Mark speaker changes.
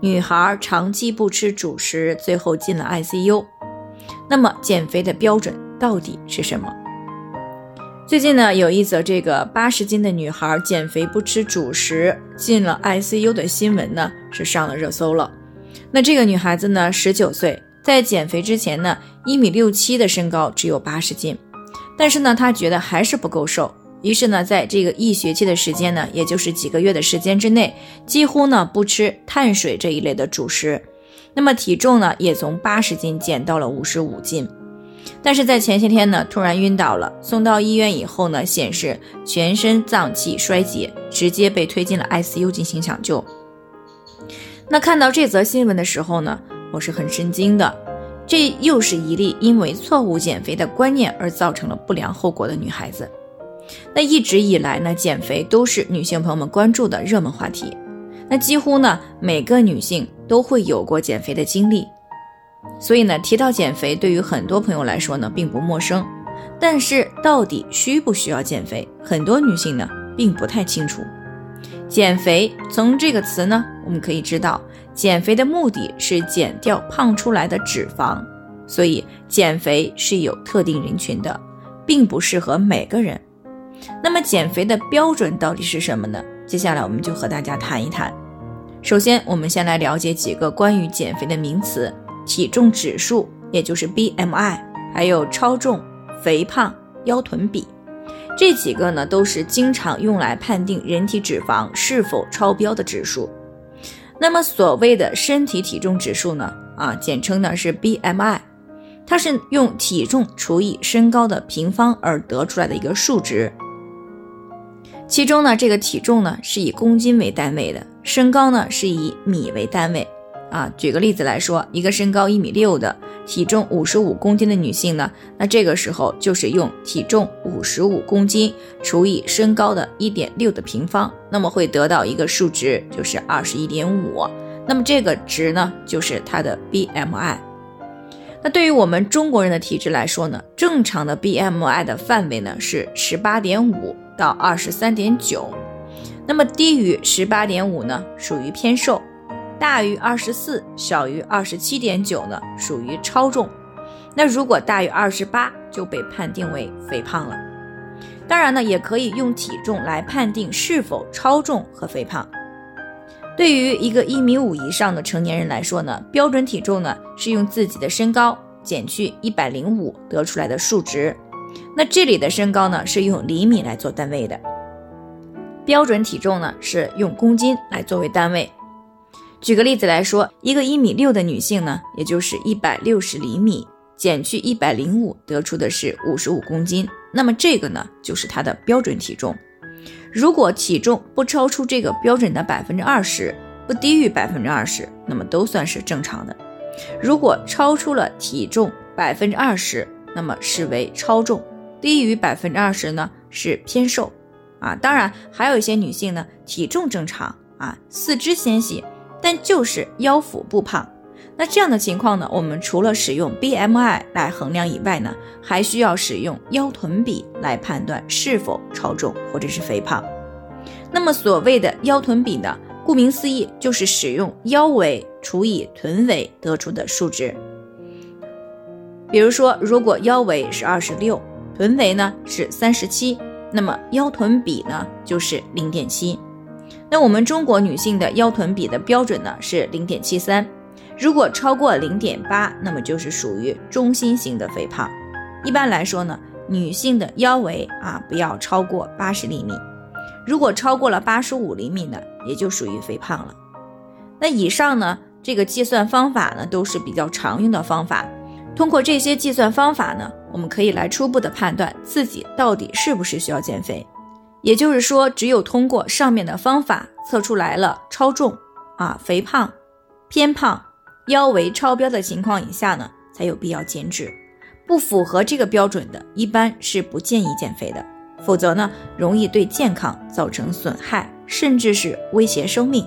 Speaker 1: 女孩长期不吃主食，最后进了 ICU。那么减肥的标准到底是什么？最近呢，有一则这个八十斤的女孩减肥不吃主食进了 ICU 的新闻呢，是上了热搜了。那这个女孩子呢，十九岁，在减肥之前呢，一米六七的身高，只有八十斤，但是呢，她觉得还是不够瘦。于是呢，在这个一学期的时间呢，也就是几个月的时间之内，几乎呢不吃碳水这一类的主食，那么体重呢也从八十斤减到了五十五斤。但是在前些天呢，突然晕倒了，送到医院以后呢，显示全身脏器衰竭，直接被推进了 ICU 进行抢救。那看到这则新闻的时候呢，我是很震惊的，这又是一例因为错误减肥的观念而造成了不良后果的女孩子。那一直以来呢，减肥都是女性朋友们关注的热门话题。那几乎呢，每个女性都会有过减肥的经历。所以呢，提到减肥，对于很多朋友来说呢，并不陌生。但是，到底需不需要减肥，很多女性呢，并不太清楚。减肥从这个词呢，我们可以知道，减肥的目的是减掉胖出来的脂肪。所以，减肥是有特定人群的，并不适合每个人。那么减肥的标准到底是什么呢？接下来我们就和大家谈一谈。首先，我们先来了解几个关于减肥的名词：体重指数，也就是 BMI，还有超重、肥胖、腰臀比。这几个呢，都是经常用来判定人体脂肪是否超标的指数。那么所谓的身体体重指数呢，啊，简称呢是 BMI，它是用体重除以身高的平方而得出来的一个数值。其中呢，这个体重呢是以公斤为单位的，身高呢是以米为单位。啊，举个例子来说，一个身高一米六的，体重五十五公斤的女性呢，那这个时候就是用体重五十五公斤除以身高的一点六的平方，那么会得到一个数值，就是二十一点五。那么这个值呢，就是它的 BMI。那对于我们中国人的体质来说呢，正常的 BMI 的范围呢是十八点五。到二十三点九，那么低于十八点五呢，属于偏瘦；大于二十四，小于二十七点九呢，属于超重。那如果大于二十八，就被判定为肥胖了。当然呢，也可以用体重来判定是否超重和肥胖。对于一个一米五以上的成年人来说呢，标准体重呢是用自己的身高减去一百零五得出来的数值。那这里的身高呢，是用厘米来做单位的；标准体重呢，是用公斤来作为单位。举个例子来说，一个一米六的女性呢，也就是一百六十厘米减去一百零五，得出的是五十五公斤。那么这个呢，就是她的标准体重。如果体重不超出这个标准的百分之二十，不低于百分之二十，那么都算是正常的。如果超出了体重百分之二十，那么视为超重，低于百分之二十呢是偏瘦，啊，当然还有一些女性呢体重正常啊，四肢纤细，但就是腰腹不胖。那这样的情况呢，我们除了使用 BMI 来衡量以外呢，还需要使用腰臀比来判断是否超重或者是肥胖。那么所谓的腰臀比呢，顾名思义就是使用腰围除以臀围得出的数值。比如说，如果腰围是二十六，臀围呢是三十七，那么腰臀比呢就是零点七。那我们中国女性的腰臀比的标准呢是零点七三，如果超过零点八，那么就是属于中心型的肥胖。一般来说呢，女性的腰围啊不要超过八十厘米，如果超过了八十五厘米呢，也就属于肥胖了。那以上呢这个计算方法呢都是比较常用的方法。通过这些计算方法呢，我们可以来初步的判断自己到底是不是需要减肥。也就是说，只有通过上面的方法测出来了超重、啊肥胖、偏胖、腰围超标的情况以下呢，才有必要减脂。不符合这个标准的，一般是不建议减肥的，否则呢，容易对健康造成损害，甚至是威胁生命。